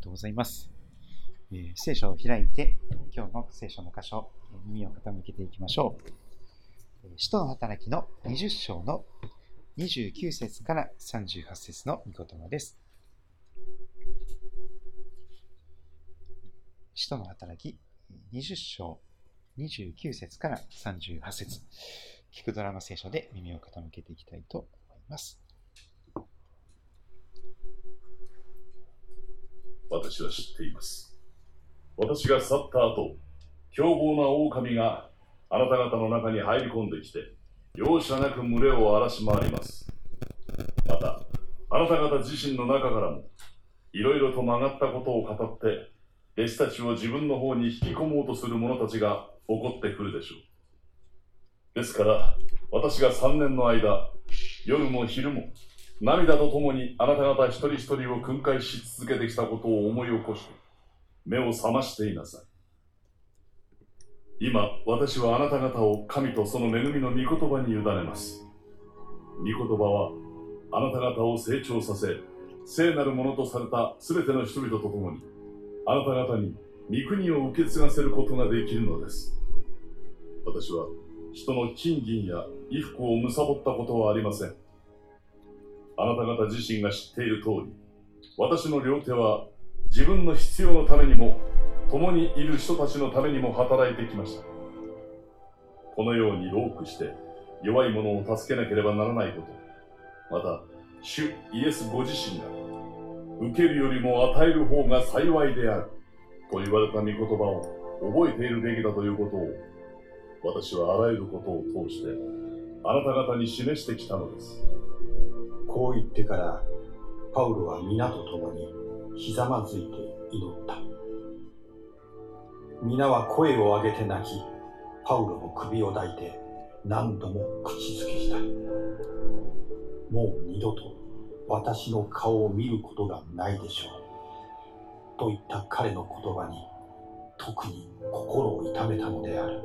がとうございます。えー、聖書を開いて、今日の聖書の箇所、耳を傾けていきましょう。使徒の働きの20章の29節から38節の御言葉です。使徒の働き20章29節から38節聞くドラマ聖書で耳を傾けていきたいと思います。私は知っています。私が去った後、凶暴な狼があなた方の中に入り込んできて、容赦なく群れを荒らし回ります。また、あなた方自身の中からも、いろいろと曲がったことを語って、弟子たちを自分の方に引き込もうとする者たちが起こってくるでしょう。ですから、私が3年の間、夜も昼も、涙とともにあなた方一人一人を訓戒し続けてきたことを思い起こして、目を覚ましていなさい。今、私はあなた方を神とその恵みの御言葉に委ねます。御言葉は、あなた方を成長させ、聖なるものとされた全ての人々と共に、あなた方に御国を受け継がせることができるのです。私は人の金銀や衣服を貪ったことはありません。あなた方自身が知っている通り、私の両手は自分の必要のためにも、共にいる人たちのためにも働いてきました。このようにロークして弱い者を助けなければならないこと、また、主イエスご自身が、受けるよりも与える方が幸いである、と言われた御言葉を覚えているべきだということを、私はあらゆることを通して、あなた方に示してきたのです。こう言ってから、パウロは皆と共にひざまずいて祈った。皆は声を上げて泣き、パウロの首を抱いて何度も口づけした。もう二度と私の顔を見ることがないでしょう。と言った彼の言葉に特に心を痛めたのである。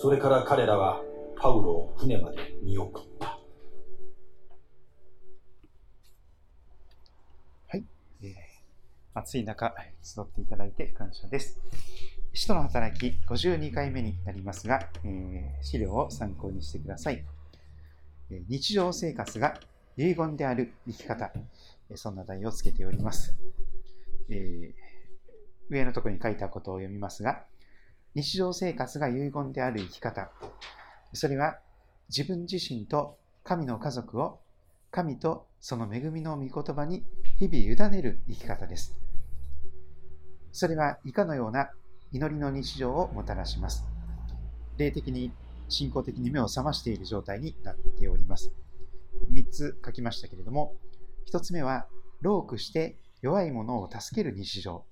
それから彼らはパウロを船まで見送ったはい。暑い中、集っていただいて感謝です。使徒の働き52回目になりますが、えー、資料を参考にしてください。日常生活が遺言である生き方、そんな題をつけております。えー、上のところに書いたことを読みますが、日常生活が遺言である生き方、それは自分自身と神の家族を神とその恵みの御言葉に日々委ねる生き方です。それはいかのような祈りの日常をもたらします。霊的に、信仰的に目を覚ましている状態になっております。3つ書きましたけれども、1つ目は、ロークして弱い者を助ける日常。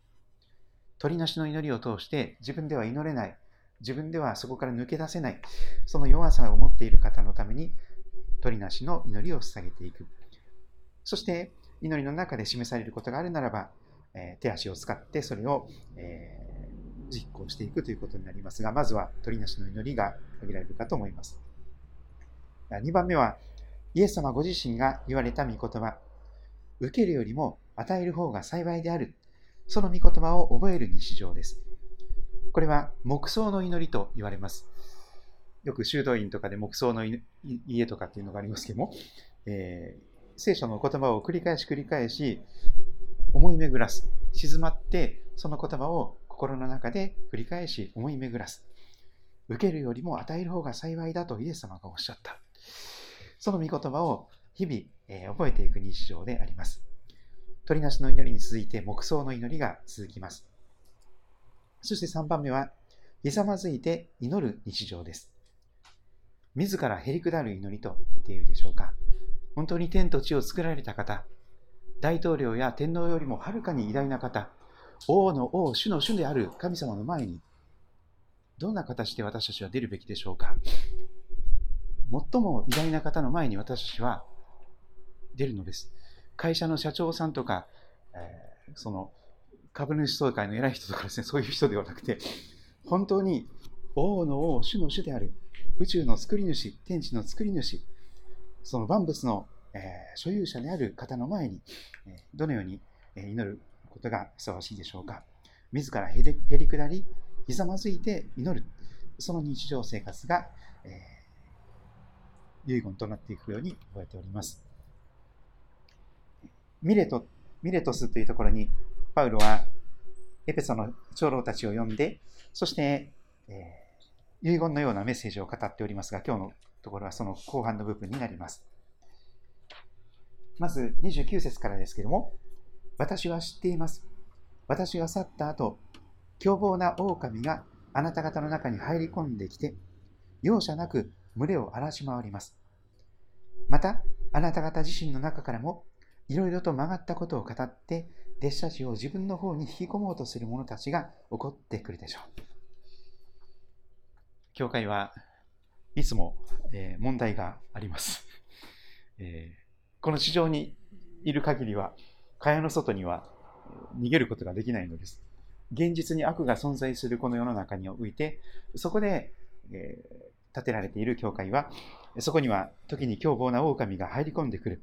鳥なしの祈りを通して自分では祈れない、自分ではそこから抜け出せない、その弱さを持っている方のために、鳥なしの祈りを捧げていく。そして、祈りの中で示されることがあるならば、え手足を使ってそれを、えー実行していくということになりますが、まずは鳥なしの祈りが限られるかと思います。2番目は、イエス様ご自身が言われた御言葉、受けるよりも与える方が幸いである、その御言葉を覚える日常です。これは黙想の祈りと言われます。よく修道院とかで黙想の家とかっていうのがありますけども、えー、聖書の言葉を繰り返し繰り返し思い巡らす。静まって、その言葉を心の中で繰り返し思い巡らす。受けるよりも与える方が幸いだとイエス様がおっしゃった。その御言葉を日々、えー、覚えていく日常であります。鳥なしの祈りに続いて黙想の祈りが続きます。そして3番目は、ひざまずいて祈る日常です。自らへりくだる祈りと言っているでしょうか。本当に天と地を作られた方、大統領や天皇よりもはるかに偉大な方、王の王、主の主である神様の前に、どんな形で私たちは出るべきでしょうか最も偉大な方の前に私たちは出るのです。会社の社長さんとか、えー、その株主総会の偉い人とかですね、そういう人ではなくて、本当に王の王、主の主である、宇宙の作り主、天地の作り主、その万物の、え所有者である方の前に、えどのように祈ることがふさわしいでしょうか。自らへり下り、ひざまずいて祈る、その日常生活が、えー、遺言となっていくように覚えております。ミレトミレトスというところに、パウロはエペソの長老たちを呼んで、そして、えー、遺言のようなメッセージを語っておりますが、今日のところはその後半の部分になります。まず29節からですけれども、私は知っています。私が去った後、凶暴な狼があなた方の中に入り込んできて、容赦なく群れを荒らし回ります。また、あなた方自身の中からもいろいろと曲がったことを語って、弟子たちを自分の方に引き込もうとする者たちが起こってくるでしょう。教会はいつも、えー、問題があります、えー、この地上にいる限りは、蚊帳の外には逃げることができないのです。現実に悪が存在するこの世の中において、そこで、えー、建てられている教会は、そこには時に凶暴な狼が入り込んでくる。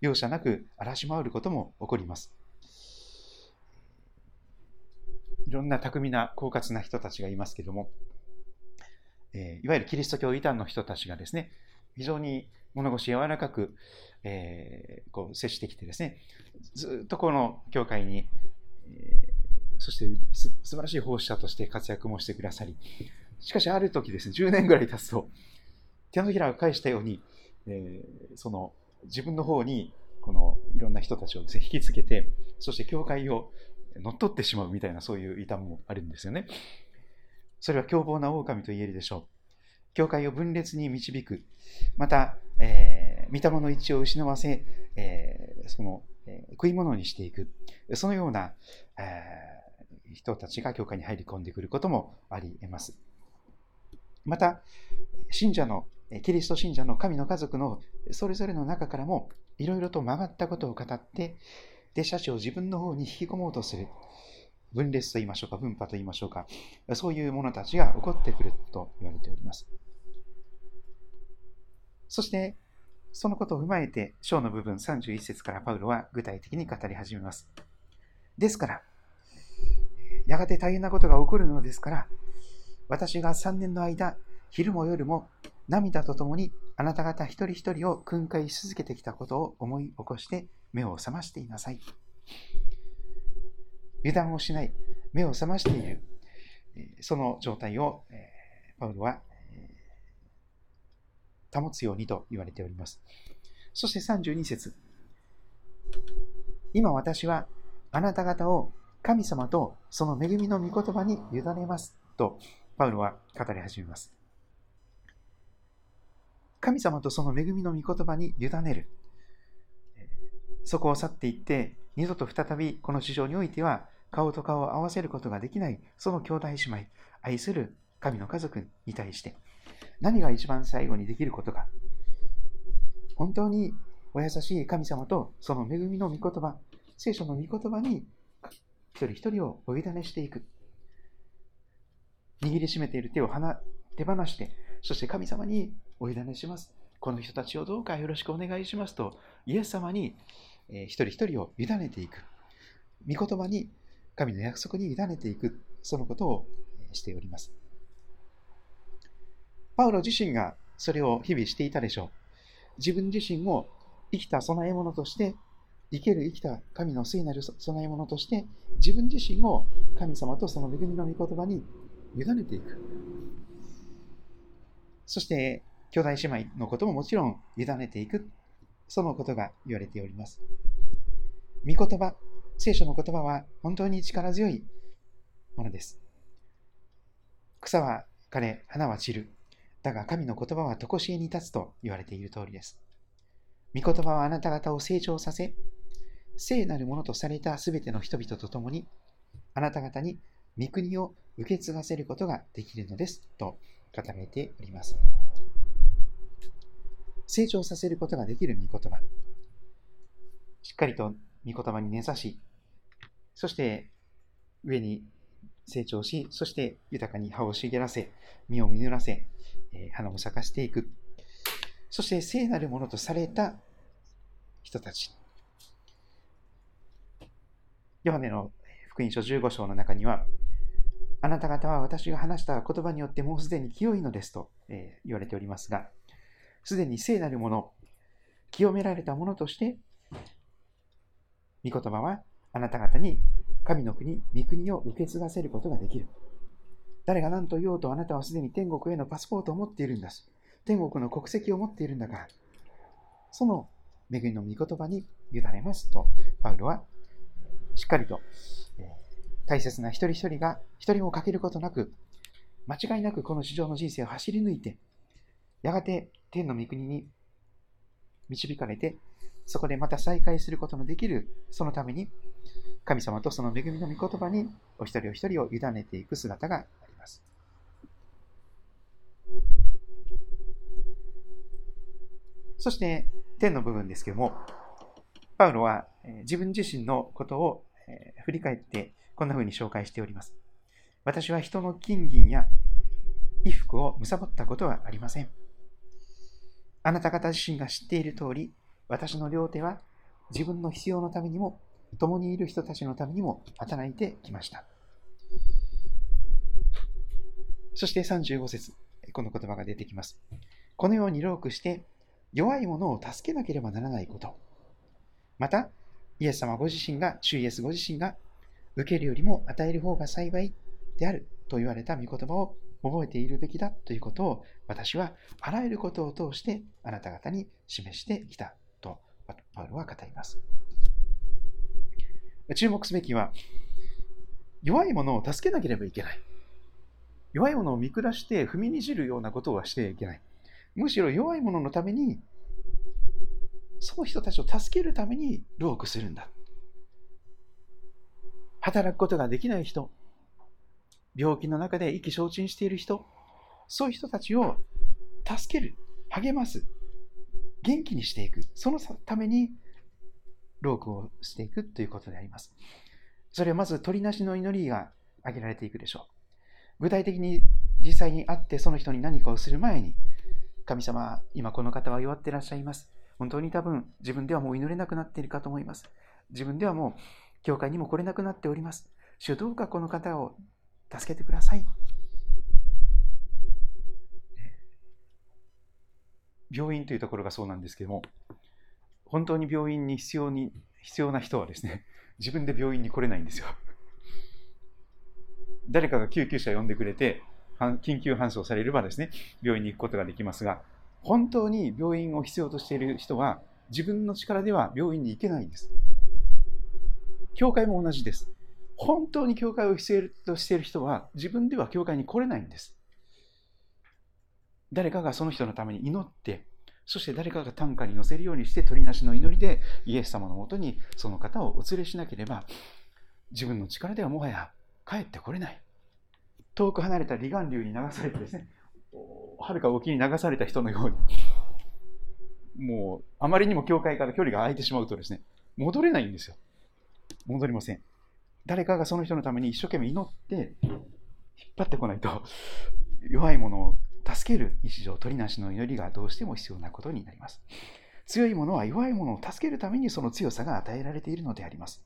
容赦なく荒らし回ることも起こります。いろんな巧みな狡猾な人たちがいますけれども、えー、いわゆるキリスト教異端の人たちがですね、非常に物腰柔らかく、えー、こう接してきてですね、ずっとこの教会に、えー、そしてす素晴らしい奉仕者として活躍もしてくださり、しかしある時ですね、10年ぐらい経つと、手のひらを返したように、えー、その自分の方にこのいろんな人たちを、引きつけて、そして教会を乗っ取ってしまうみたいなそういう異端もあるんですよね。それは凶暴な狼と言えるでしょう。教会を分裂に導く。また、えー、御霊の一致を失わせ、えー、その、えー、食い物にしていく。そのような、えー、人たちが教会に入り込んでくることもあり得ます。また、信者のキリスト信者の神の家族のそれぞれの中からもいろいろと曲がったことを語って、弟子たちを自分の方に引き込もうとする。分裂と言いましょうか、分派と言いましょうか、そういう者たちが起こってくると言われております。そして、そのことを踏まえて、章の部分31節からパウロは具体的に語り始めます。ですから、やがて大変なことが起こるのですから、私が3年の間、昼も夜も涙とともにあなた方一人一人を訓戒し続けてきたことを思い起こして目を覚ましていなさい。油断をしない、目を覚ましている、その状態をパウロは保つようにと言われております。そして32節今私はあなた方を神様とその恵みの御言葉に委ねますとパウロは語り始めます。神様とその恵みの御言葉に委ねる。そこを去っていって、二度と再びこの地上においては顔と顔を合わせることができない、その兄弟姉妹、愛する神の家族に対して、何が一番最後にできることか。本当にお優しい神様とその恵みの御言葉、聖書の御言葉に一人一人をお委ねしていく。握りしめている手を手放して、そして神様にお委ねします。この人たちをどうかよろしくお願いしますと、イエス様に、え一人一人を委ねていく。御言葉に、神の約束に委ねていく。そのことをしております。パウロ自身がそれを日々していたでしょう。自分自身を生きた供え物として、生ける生きた神の聖なる供え物として、自分自身を神様とその恵みの御言葉に委ねていく。そして、兄弟姉妹のことももちろん委ねていく。そのことが言われております。御言葉、聖書の言葉は本当に力強いものです。草は枯れ、花は散る。だが神の言葉は常しえに立つと言われている通りです。御言葉はあなた方を成長させ、聖なるものとされたすべての人々と共に、あなた方に御国を受け継がせることができるのですと語られております。成長させることができる御言葉。しっかりと御言葉に根ざし、そして上に成長し、そして豊かに葉を茂らせ、実を実らせ、花を咲かしていく。そして聖なるものとされた人たち。ヨハネの福音書15章の中には、あなた方は私が話した言葉によってもうすでに清いのですと、え言われておりますが、すでに聖なるもの、清められたものとして、御言葉はあなた方に神の国、御国を受け継がせることができる。誰が何と言おうとあなたはすでに天国へのパスポートを持っているんだし、天国の国籍を持っているんだから、その恵みの御言葉に委ねますと、パウロはしっかりと、え大切な一人一人が一人も欠けることなく、間違いなくこの市場の人生を走り抜いて、やがて天の御国に導かれて、そこでまた再会することのできる、そのために、神様とその恵みの御言葉にお一人お一人を委ねていく姿があります。そして、天の部分ですけども、パウロは自分自身のことを振り返ってこんな風に紹介しております。私は人の金銀や衣服を貪ったことはありません。あなた方自身が知っている通り、私の両手は自分の必要のためにも、共にいる人たちのためにも働いてきました。そして35節この言葉が出てきます。このようにロークして、弱い者を助けなければならないこと。また、イエス様ご自身が、主イエスご自身が、受けるよりも与える方が幸いであると言われた御言葉を覚えているべきだということを私はあらゆることを通してあなた方に示してきたとパウロは語ります。注目すべきは弱い者を助けなければいけない。弱い者を見下して踏みにじるようなことはしてはいけない。むしろ弱い者のためにその人たちを助けるために労苦するんだ。働くことができない人、病気の中で意気消沈している人、そういう人たちを助ける、励ます、元気にしていく、そのために労苦をしていくということであります。それはまず鳥なしの祈りが挙げられていくでしょう。具体的に実際に会ってその人に何かをする前に、神様、今この方は弱っていらっしゃいます。本当に多分自分ではもう祈れなくなっているかと思います。自分ではもう教会にも来れなくなっております。主どうかこの方を助けてください。病院というところがそうなんですけども、本当に病院に必要に必要な人はですね、自分で病院に来れないんですよ。誰かが救急車呼んでくれて、緊急搬送されればですね、病院に行くことができますが、本当に病院を必要としている人は、自分の力では病院に行けないんです。教会も同じです。本当に教会を必要としている人は、自分では教会に来れないんです。誰かがその人のために祈って、そして誰かが担架に乗せるようにして、鳥なしの祈りでイエス様のもとにその方をお連れしなければ、自分の力ではもはや帰ってこれない。遠く離れた離岸流に流されてですね、はるか沖に流された人のように、もう、あまりにも教会から距離が空いてしまうとですね、戻れないんですよ。戻りません。誰かがその人のために一生懸命祈って、引っ張ってこないと、弱い者を助ける日常、取りなしの祈りがどうしても必要なことになります。強い者は弱い者を助けるためにその強さが与えられているのであります。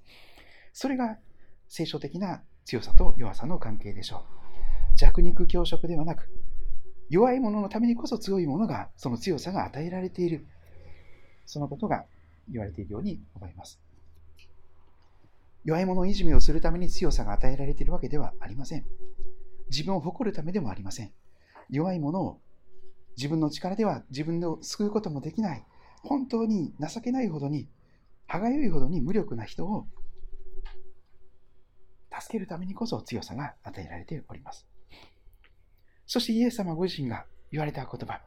それが聖書的な強さと弱さの関係でしょう。弱肉強食ではなく、弱い者のためにこそ強い者が、その強さが与えられている。そのことが言われているように思います。弱い者いじめをするために強さが与えられているわけではありません。自分を誇るためでもありません。弱い者を自分の力では自分を救うこともできない。本当に情けないほどに、歯がゆいほどに無力な人を助けるためにこそ強さが与えられております。そしてイエス様ご自身が言われた言葉。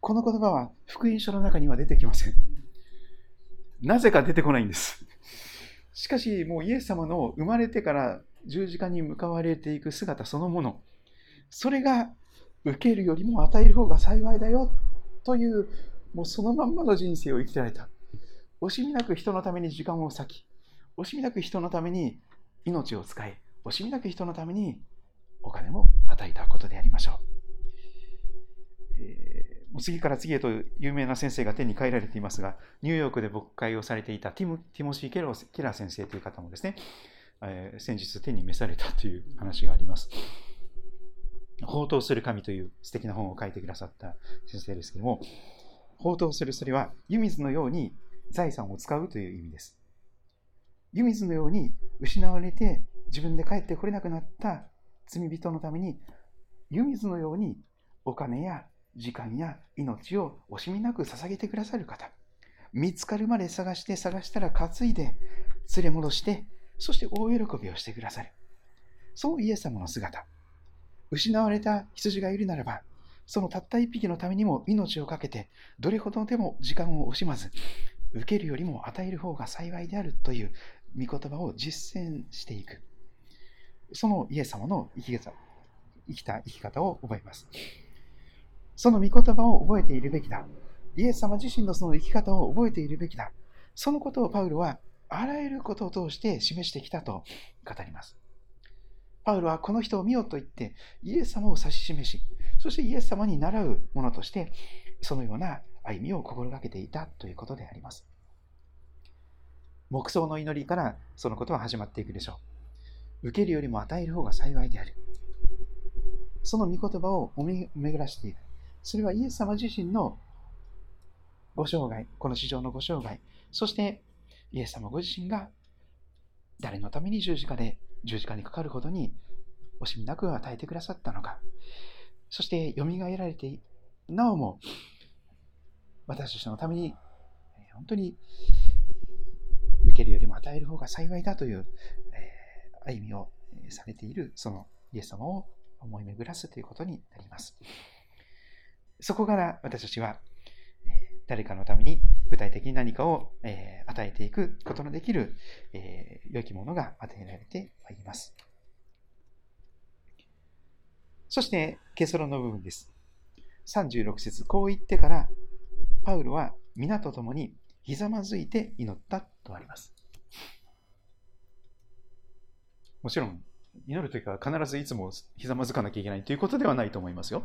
この言葉は福音書の中には出てきません。なぜか出てこないんです。しかし、もうイエス様の生まれてから十字架に向かわれていく姿そのもの、それが受けるよりも与える方が幸いだよという、もうそのまんまの人生を生きられた。惜しみなく人のために時間を割き、惜しみなく人のために命を使い、惜しみなく人のためにお金も与えたことでありましょう。えー、次から次へと有名な先生が天に帰られていますが、ニューヨークで牧会をされていたティムティモシー・ケラ先生という方もですね、えー、先日天に召されたという話があります。宝刀する神という素敵な本を書いてくださった先生ですけども、宝刀するそれは湯水のように財産を使うという意味です。湯水のように失われて自分で帰ってこれなくなった罪人のために湯水のようにお金や時間や命を惜しみなく捧げてくださる方。見つかるまで探して探したら担いで連れ戻してそして大喜びをしてくださる。そのイエス様の姿。失われた羊がいるならばそのたった一匹のためにも命を懸けて、どれほどでも時間を惜しまず、受けるよりも与える方が幸いであるという御言葉を実践していく。そのイエス様の生き方生きた生き方を覚えます。その御言葉を覚えているべきだ。イエス様自身のその生き方を覚えているべきだ。そのことをパウロはあらゆることを通して示してきたと語ります。パウロはこの人を見よと言ってイエス様を指し示し、そしてイエス様に倣うものとして、そのような歩みを心がけていたということであります。黙想の祈りからそのことは始まっていくでしょう。受けるよりも与える方が幸いである。その御言葉を巡らしていく。それはイエス様自身のご生涯、この市場のご生涯、そしてイエス様ご自身が誰のために十字架で十字架にかかるほどに惜しみなく与えてくださったのか。そして蘇られて、なおも私たちのために本当に受けるよりも与える方が幸いだという歩みをされているそのイエス様を思い巡らすということになります。そこから私たちは誰かのために具体的に何かをえ与えていくことのできるえ良きものが与えられてまいります。そして、結論の部分です。36節こう言ってから、パウロは皆と共にひざまずいて祈ったとあります。もちろん、祈るときは必ずいつもひざまずかなきゃいけないということではないと思いますよ。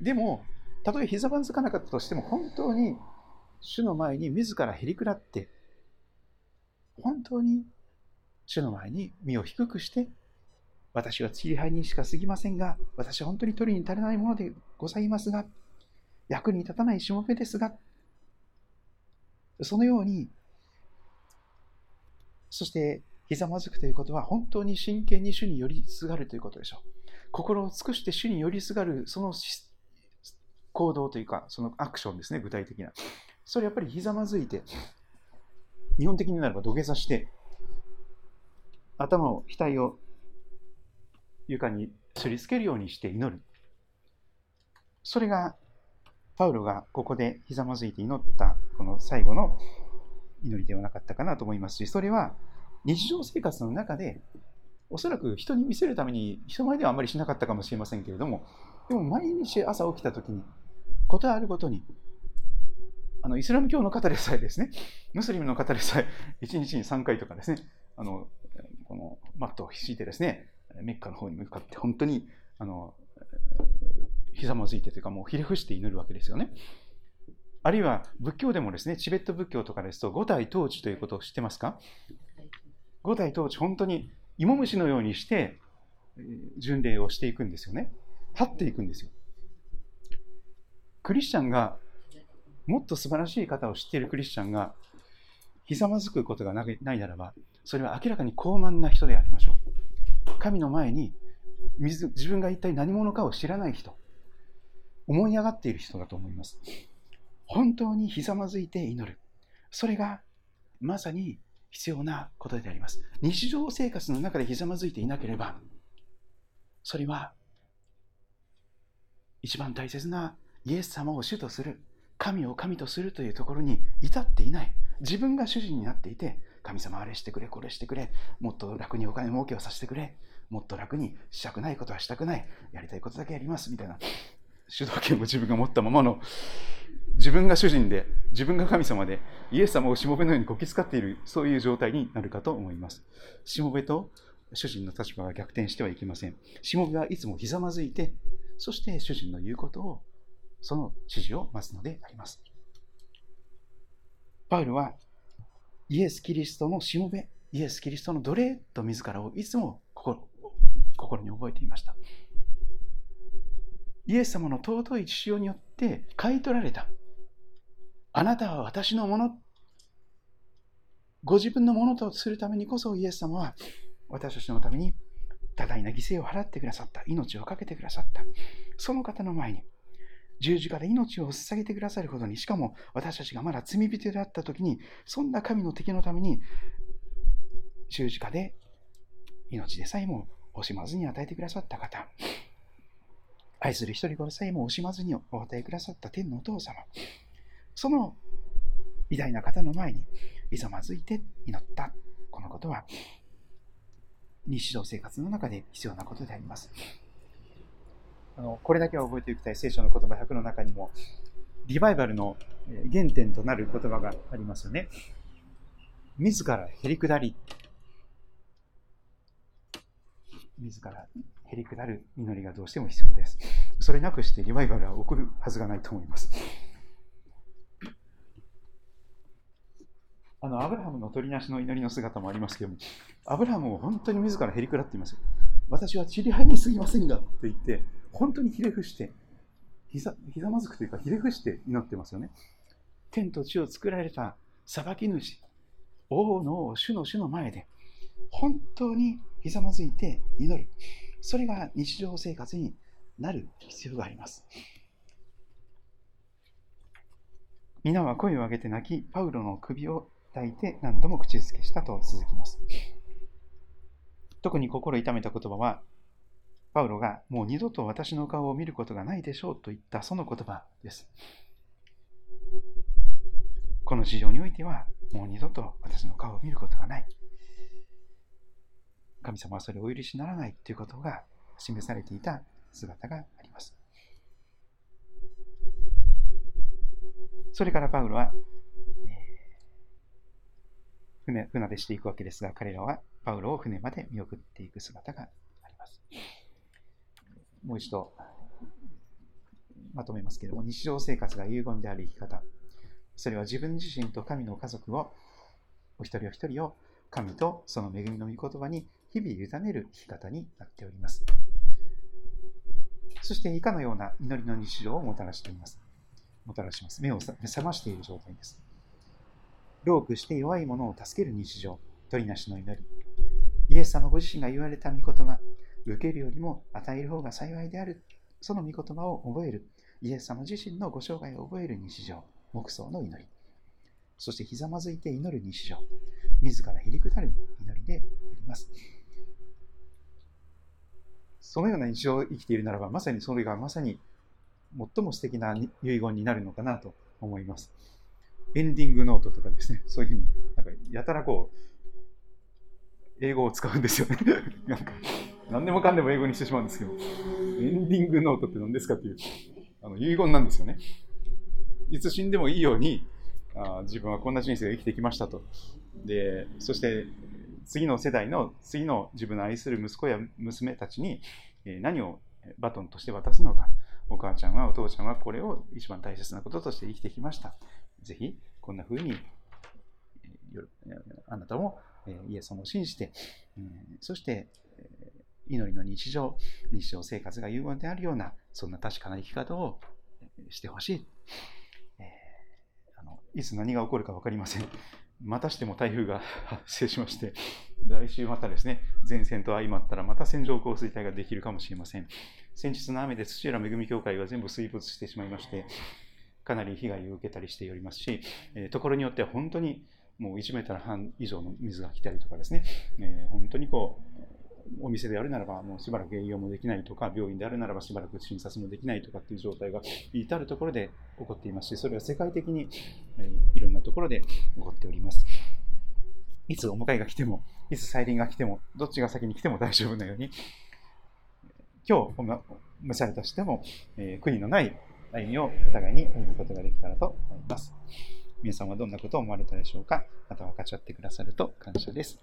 でも、たとえひざまずかなかったとしても、本当に主の前に自らへりくらって、本当に主の前に身を低くして私は釣り配にしか過ぎませんが、私は本当に取りに足りないものでございますが、役に立たないしもべですが、そのように、そしてひざまずくということは本当に真剣に主に寄りすがるということでしょう。心を尽くして主に寄りすがるその行動というか、そのアクションですね、具体的な。それやっぱりひざまずいて、日本的になれば土下座して、頭を、額を床にすりつけるようにして祈る。それが、パウロがここでひざまずいて祈ったこの最後の祈りではなかったかなと思いますし、それは日常生活の中で、おそらく人に見せるために人前ではあまりしなかったかもしれませんけれども、でも毎日朝起きた時に、ことあるごとに、あのイスラム教の方でさえですね、ムスリムの方でさえ1日に3回とかですね、あのこのマットを敷いてですね、メッカの方に向かって本当にあのひざまずいてというかもうひれ伏して祈るわけですよね。あるいは仏教でもですね、チベット仏教とかですと五体統治ということを知ってますか？五体統治、本当に芋虫のようにして巡礼をしていくんですよね。立っていくんですよ。クリスチャンが、もっと素晴らしい方を知っているクリスチャンが、ひざまずくことがないならば、それは明らかに高慢な人でありましょう。神の前に自分が一体何者かを知らない人、思い上がっている人だと思います。本当にひざまずいて祈る。それがまさに必要なことであります。日常生活の中でひざまずいていなければ、それは一番大切なイエス様を主とする、神を神とするというところに至っていない。自分が主人になっていて、神様あれしてくれ、これしてくれ、もっと楽にお金儲けをさせてくれ、もっと楽にしたくないことはしたくない、やりたいことだけやります、みたいな、主導権を自分が持ったままの、自分が主人で、自分が神様で、イエス様をしもべのようにこき使っている、そういう状態になるかと思います。しもべと主人の立場が逆転してはいけません。しもべはいつもひざまずいて、そして主人の言うことをその指示を待つのであります。パウルはイエス・キリストのしもべ、イエス・キリストの奴隷と自らをいつも心心に覚えていました。イエス様の尊い血潮によって買い取られた。あなたは私のもの。ご自分のものとするためにこそイエス様は私たちのために多大な犠牲を払ってくださった。命を懸けてくださった。その方の前に十字架で命を捧げてくださるほどに、しかも私たちがまだ罪人であった時に、そんな神の敵のために十字架で命でさえも惜しまずに与えてくださった方。愛する一人子でさえも惜しまずにお与えくださった天のお父様。その偉大な方の前にひざまずいて祈った。このことは日常生活の中で必要なことであります。あのこれだけは覚えておきたい聖書の言葉100の中にも、リバイバルの原点となる言葉がありますよね。自らへり下り、自らへり下る祈りがどうしても必要です。それなくしてリバイバルは起こるはずがないと思います。あの、アブラハムの取りなしの祈りの姿もありますけども、アブラハムも本当に自らへり下っています私は散り入りすぎませんがと言って、本当にひれ伏して、ひざひざまずくというか、ひれ伏して祈ってますよね。天と地を作られた裁き主、王の、主の主の前で、本当にひざまずいて祈る。それが日常生活になる必要があります。皆は声を上げて泣き、パウロの首を抱いて何度も口づけしたと続きます。特に心痛めた言葉は、パウロがもう二度と私の顔を見ることがないでしょうと言ったその言葉です。この事情においては、もう二度と私の顔を見ることがない。神様はそれをお許しならないということが示されていた姿があります。それからパウロは、船船でしていくわけですが、彼らはパウロを船まで見送っていく姿があります。もう一度まとめますけれども、日常生活が遺言である生き方。それは自分自身と神の家族を、お一人お一人を神とその恵みの御言葉に日々委ねる生き方になっております。そして以下のような祈りの日常をもたらしています。もたらします。目を覚ましている状態です。老苦して弱い者を助ける日常、取りなしの祈り。イエス様ご自身が言われた御言葉、受けるよりも与える方が幸いである。その御言葉を覚える。イエス様自身のご生涯を覚える日常。黙想の祈り。そしてひざまずいて祈る日常。自らへりくだる祈りであります。そのような日常を生きているならば、まさにそれがまさに最も素敵な遺言になるのかなと思います。エンディングノートとかですね、そういうふうに、なんかやたらこう、英語を使うんですよね。なんか何でもかんでも英語にしてしまうんですけど、エンディングノートって何ですかっていう、あの遺言なんですよね。いつ死んでもいいように、あ自分はこんな人生を生きてきましたと。で、そして次の世代の次の自分の愛する息子や娘たちに何をバトンとして渡すのか。お母ちゃんはお父ちゃんはこれを一番大切なこととして生きてきました。ぜひこんな風にあなたもイエス様を信じて、そして祈りの日常、日常生活が有言であるような、そんな確かな生き方をしてほしい。え、あのいつ何が起こるか分かりません。またしても台風が 発生しまして、来週またですね、前線と相まったらまた線状降水帯ができるかもしれません。先日の雨で土浦恵み協会は全部水没してしまいまして、かなり被害を受けたりしておりますし、え、ところによっては本当にもう1メートル半以上の水が来たりとかですね、えー、本当にこう、お店であるならばもうしばらく営業もできないとか、病院であるならばしばらく診察もできないとかっていう状態が至るところで起こっていますし、それは世界的に、えいろんなところで起こっております。いつお迎えが来ても、いつ再臨が来ても、どっちが先に来ても大丈夫なように、今日お召されたしても、えー、国のない歩みをお互いに歩むことができたらと思います。皆さんはどんなことを思われたでしょうか？また分かち合ってくださると感謝です。